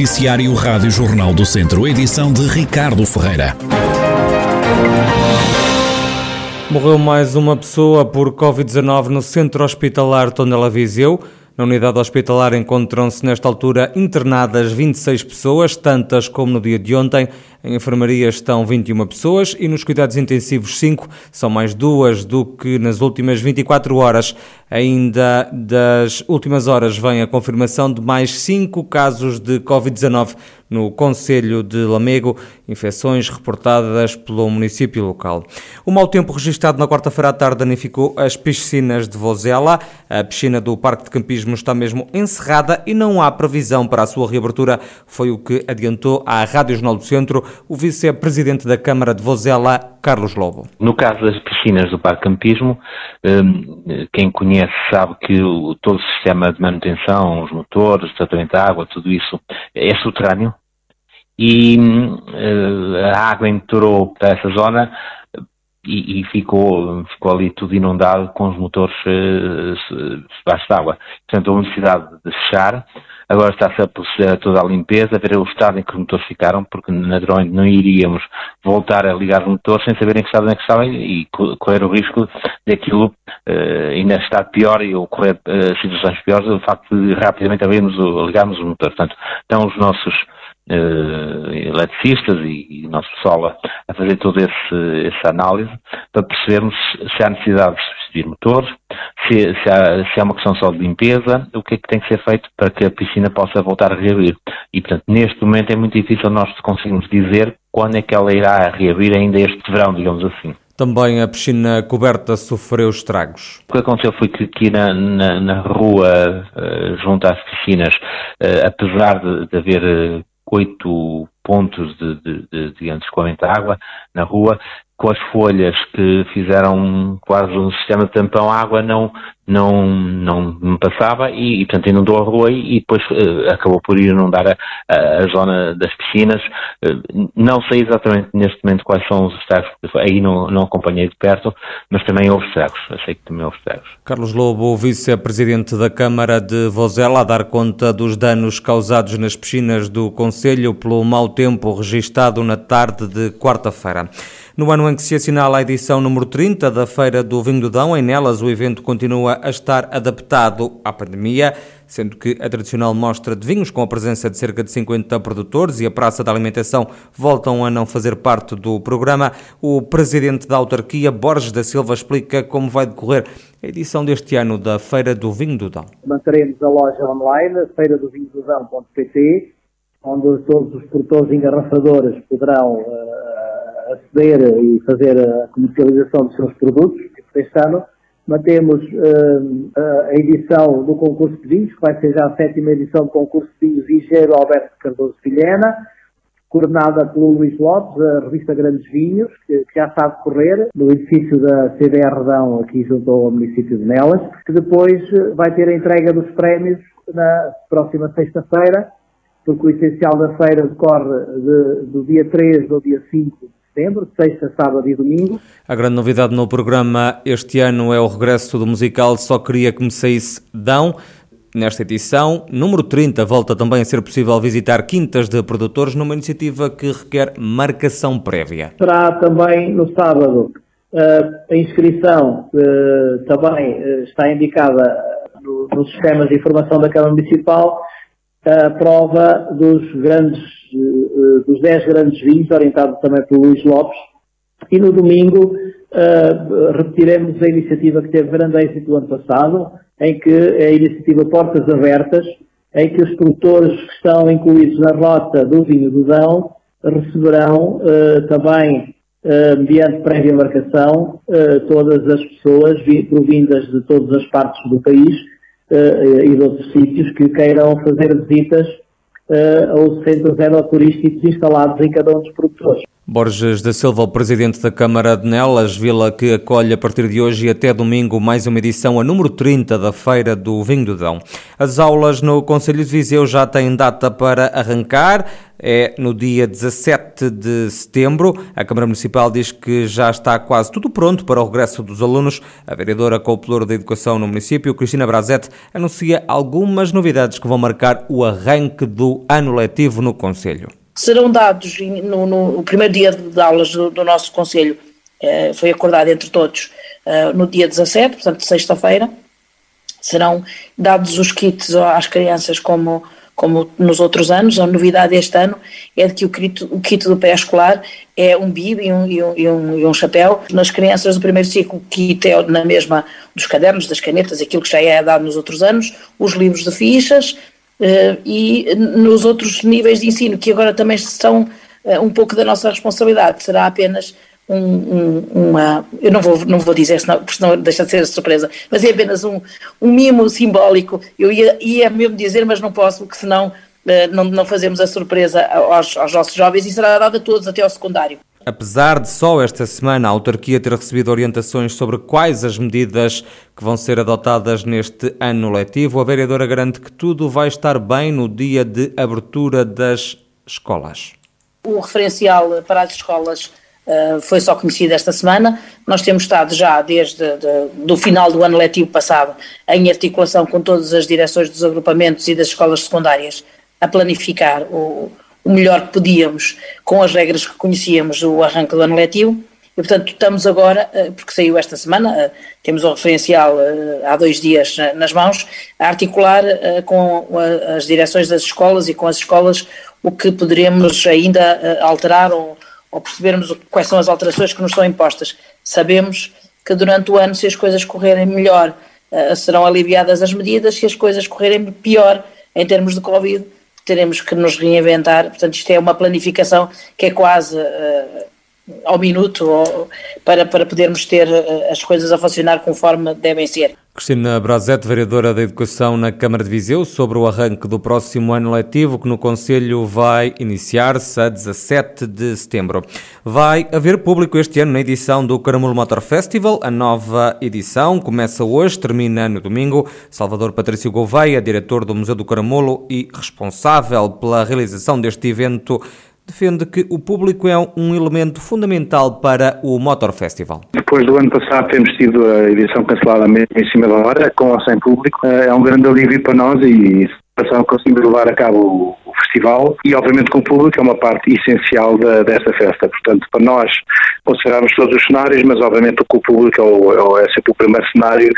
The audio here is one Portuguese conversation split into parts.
Noticiário Rádio Jornal do Centro, edição de Ricardo Ferreira. Morreu mais uma pessoa por Covid-19 no centro hospitalar Tondela Viseu. Na unidade hospitalar encontram-se nesta altura internadas 26 pessoas, tantas como no dia de ontem. Em enfermaria estão 21 pessoas e nos cuidados intensivos 5, são mais duas do que nas últimas 24 horas. Ainda das últimas horas vem a confirmação de mais 5 casos de Covid-19 no Conselho de Lamego, infecções reportadas pelo município local. O mau tempo registrado na quarta-feira à tarde danificou as piscinas de Vozela. A piscina do Parque de Campismo está mesmo encerrada e não há previsão para a sua reabertura. Foi o que adiantou à Rádio Jornal do Centro o vice-presidente da Câmara de Vozela, Carlos Lobo. No caso das piscinas do Parque Campismo, hum, quem conhece sabe que todo o sistema de manutenção, os motores, tratamento da água, tudo isso é subterrâneo e hum, a água entrou para essa zona e, e, ficou, ficou ali tudo inundado com os motores uh, debaixo d'água. Portanto, houve necessidade de fechar. Agora está-se a proceder toda a limpeza, a ver o estado em que os motores ficaram, porque naturalmente não iríamos voltar a ligar os motores sem saber em que estado é que estavam e correr o risco de aquilo uh, ainda estar pior e ocorrer uh, situações piores, o facto de rapidamente abrirmos, ligarmos os motores. Portanto, estão os nossos uh, eletricistas e, e nosso pessoal a, a fazer toda essa análise para percebermos se há necessidade de substituir motores, se, se, há, se há uma questão só de limpeza, o que é que tem que ser feito para que a piscina possa voltar a reabrir. E, portanto, neste momento é muito difícil nós conseguirmos dizer quando é que ela irá reabrir ainda este verão, digamos assim. Também a piscina coberta sofreu estragos. O que aconteceu foi que aqui na, na, na rua, uh, junto às piscinas, uh, apesar de, de haver oito pontos de, de, de, de escoamento de água na rua, com as folhas que fizeram quase um sistema de tampão, a água não, não, não passava e, e portanto, inundou a rua e, depois uh, acabou por inundar a, a, a zona das piscinas. Uh, não sei exatamente neste momento quais são os estragos, aí não, não acompanhei de perto, mas também houve estragos. Sei que também houve estragos. Carlos Lobo, vice-presidente da Câmara de Vozela, a dar conta dos danos causados nas piscinas do Conselho pelo mau tempo registado na tarde de quarta-feira. No ano em que se assinala a edição número 30 da Feira do Vinho do Dão, em Nelas o evento continua a estar adaptado à pandemia, sendo que a tradicional mostra de vinhos, com a presença de cerca de 50 produtores e a Praça da Alimentação voltam a não fazer parte do programa. O presidente da autarquia, Borges da Silva, explica como vai decorrer a edição deste ano da Feira do Vinho do Dão. Manteremos a loja online, feiradovinhododão.pt, onde todos os produtores engarrafadores poderão aceder e fazer a comercialização dos seus produtos. Este ano mantemos uh, a edição do concurso de vinhos, que vai ser já a sétima edição do concurso de vinhos Engenheiro Alberto Cardoso Vilhena, coordenada pelo Luís Lopes, a revista Grandes Vinhos, que, que já está a decorrer no edifício da CDR Redão, aqui junto ao município de Nelas, que depois eh, vai ter a entrega dos prémios na próxima sexta-feira, porque o essencial da feira decorre de, do dia 3 ao dia 5 setembro, sexta, sábado e domingo. A grande novidade no programa este ano é o regresso do musical Só Queria Que Me Saísse Dão. Nesta edição, número 30, volta também a ser possível visitar quintas de produtores numa iniciativa que requer marcação prévia. Será também no sábado. Uh, a inscrição uh, também uh, está indicada no, nos sistemas de informação da Câmara Municipal a prova dos grandes, eh, dos 10 grandes vinhos, orientado também pelo Luís Lopes, e no domingo uh, repetiremos a iniciativa que teve grande êxito no ano passado, em que é a iniciativa Portas Abertas, em que os produtores que estão incluídos na rota do vinho do Dão receberão uh, também, uh, mediante prévia marcação, todas as pessoas provindas de todas as partes do país uh, e de outros sítios que queiram fazer visitas uh, aos centros aeroturísticos instalados em cada um dos produtores. Borges da Silva, o presidente da Câmara de Nelas, vila que acolhe a partir de hoje e até domingo mais uma edição, a número 30 da Feira do Vinho do Dão. As aulas no Conselho de Viseu já têm data para arrancar é no dia 17 de setembro. A Câmara Municipal diz que já está quase tudo pronto para o regresso dos alunos. A vereadora Pelouro da Educação no município, Cristina Brazete, anuncia algumas novidades que vão marcar o arranque do ano letivo no Conselho serão dados no, no primeiro dia de aulas do, do nosso Conselho, eh, foi acordado entre todos eh, no dia 17, portanto sexta-feira, serão dados os kits às crianças como, como nos outros anos. A novidade este ano é de que o kit, o kit do pré-escolar é um bib e um, e, um, e, um, e um chapéu. Nas crianças do primeiro ciclo, o kit é na mesma dos cadernos, das canetas, aquilo que já é dado nos outros anos, os livros de fichas, e nos outros níveis de ensino, que agora também são uh, um pouco da nossa responsabilidade, será apenas um, um, uma. Eu não vou, não vou dizer, senão, senão deixa de ser surpresa, mas é apenas um, um mimo simbólico. Eu ia, ia mesmo dizer, mas não posso, porque senão uh, não, não fazemos a surpresa aos, aos nossos jovens e será dada a todos até ao secundário. Apesar de só esta semana a autarquia ter recebido orientações sobre quais as medidas que vão ser adotadas neste ano letivo, a vereadora garante que tudo vai estar bem no dia de abertura das escolas. O referencial para as escolas uh, foi só conhecido esta semana. Nós temos estado já desde o final do ano letivo passado em articulação com todas as direções dos agrupamentos e das escolas secundárias a planificar o, o melhor que podíamos com as regras que conhecíamos o arranque do ano letivo e portanto estamos agora, eh, porque saiu esta semana, eh, temos o referencial eh, há dois dias nas mãos, a articular com as direções das escolas e com as escolas o que poderemos ainda alterar ou, ou percebermos quais são as alterações que nos são impostas. Sabemos que durante o ano, se as coisas correrem melhor, serão aliviadas as medidas, se as coisas correrem pior em termos de Covid, teremos que nos reinventar. Portanto, isto é uma planificação que é quase uh, ao minuto ou, para, para podermos ter uh, as coisas a funcionar conforme devem ser. Cristina Brazete, vereadora da Educação na Câmara de Viseu, sobre o arranque do próximo ano letivo, que no Conselho vai iniciar-se a 17 de setembro. Vai haver público este ano na edição do Caramulo Motor Festival. A nova edição começa hoje, termina no domingo. Salvador Patrício Gouveia, diretor do Museu do Caramulo e responsável pela realização deste evento, defende que o público é um elemento fundamental para o Motor Festival. Depois do ano passado temos tido a edição cancelada mesmo em cima da hora, com ou sem público. Eh, é um grande alívio para nós e conseguimos levar a cabo festival e obviamente com o público é uma parte essencial da, desta festa. Portanto, para nós considerarmos todos os cenários, mas obviamente o público é, o, é sempre o primeiro cenário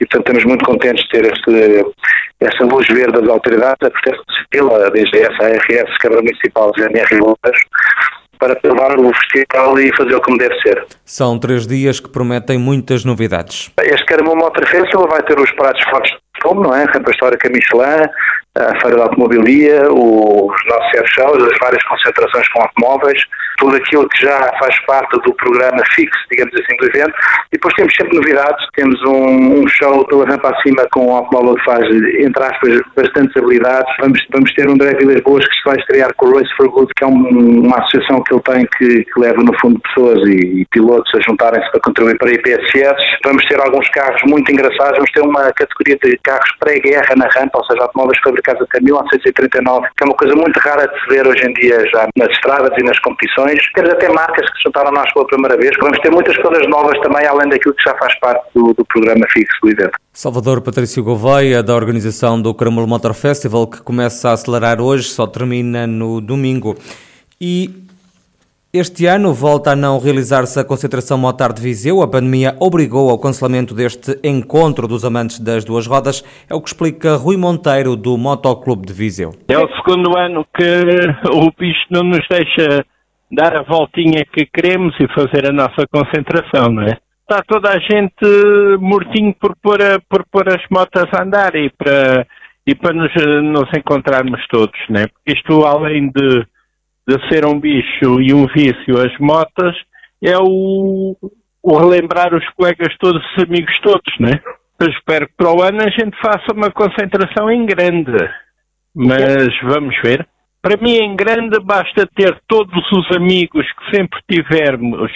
e portanto estamos muito contentes de ter este, esta luz verde das autoridades, a Proteção Civil, desde essa ARS, Câmara Municipal, GNR e para levar o festival e fazer o como deve ser. São três dias que prometem muitas novidades. Este Caramão Motor Festival vai ter os pratos fortes fome, não é? Rampa Histórica Michelin, a Feira da Automobilia, os nossos air shows, as várias concentrações com automóveis, tudo aquilo que já faz parte do programa fixo, digamos assim, do evento. E depois temos sempre novidades, temos um, um show pela rampa acima com um automóvel que faz, entre aspas, bastantes habilidades. Vamos, vamos ter um Drag Lisboas que se vai estrear com o Race for Good, que é um, uma associação que ele tem que, que, leva, no fundo, pessoas e, e pilotos a juntarem-se para contribuir para IPSS. Vamos ter alguns carros muito engraçados, vamos ter uma categoria de carros pré-guerra na rampa, ou seja, automóveis fabricados até 1939, que é uma coisa muito rara de se ver hoje em dia já nas estradas e nas competições. Temos até marcas que se juntaram a nós pela primeira vez. Vamos ter muitas coisas novas também, além daquilo que já faz parte do, do programa fixo do evento. Salvador Patrício Gouveia, da organização do Caramulo Motor Festival, que começa a acelerar hoje, só termina no domingo. E este ano volta a não realizar-se a concentração Motar de Viseu. A pandemia obrigou ao cancelamento deste encontro dos amantes das duas rodas. É o que explica Rui Monteiro, do Motoclube de Viseu. É o segundo ano que o bicho não nos deixa dar a voltinha que queremos e fazer a nossa concentração, não é? Está toda a gente mortinho por pôr, a, por pôr as motas a andar e para, e para nos, nos encontrarmos todos, não é? Porque isto, além de de ser um bicho e um vício as motas é o, o relembrar os colegas todos, os amigos todos, né? Eu espero que para o ano a gente faça uma concentração em grande, mas vamos ver. Para mim, em grande, basta ter todos os amigos que sempre tivermos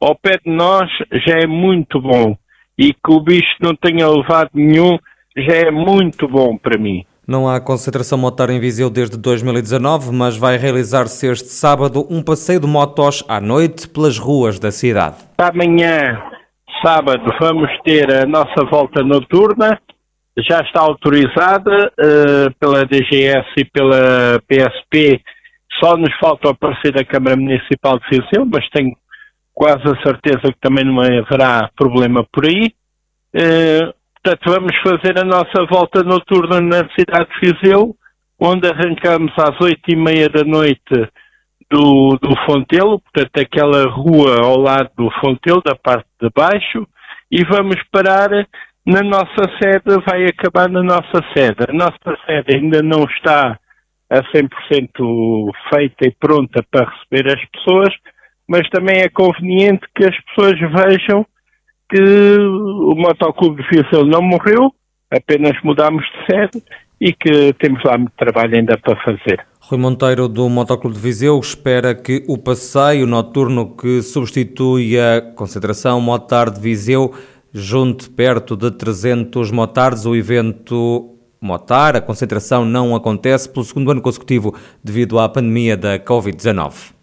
ao pé de nós, já é muito bom. E que o bicho não tenha levado nenhum, já é muito bom para mim. Não há concentração motor em Viseu desde 2019, mas vai realizar-se este sábado um passeio de motos à noite pelas ruas da cidade. Amanhã, sábado, vamos ter a nossa volta noturna já está autorizada uh, pela DGS e pela PSP. Só nos falta aparecer a Câmara Municipal de Viseu, mas tenho quase a certeza que também não haverá problema por aí. Uh, portanto, vamos fazer a nossa volta noturna na cidade de Viseu, onde arrancamos às oito e meia da noite do, do Fontelo, portanto, aquela rua ao lado do Fontelo, da parte de baixo, e vamos parar na nossa sede, vai acabar na nossa sede. A nossa sede ainda não está a 100% feita e pronta para receber as pessoas, mas também é conveniente que as pessoas vejam que o Motoclube de Viseu não morreu, apenas mudámos de sede e que temos lá muito trabalho ainda para fazer. Rui Monteiro, do Motoclube de Viseu, espera que o passeio noturno que substitui a concentração Motar de Viseu junte perto de 300 motards. O evento Motar, a concentração não acontece pelo segundo ano consecutivo devido à pandemia da Covid-19.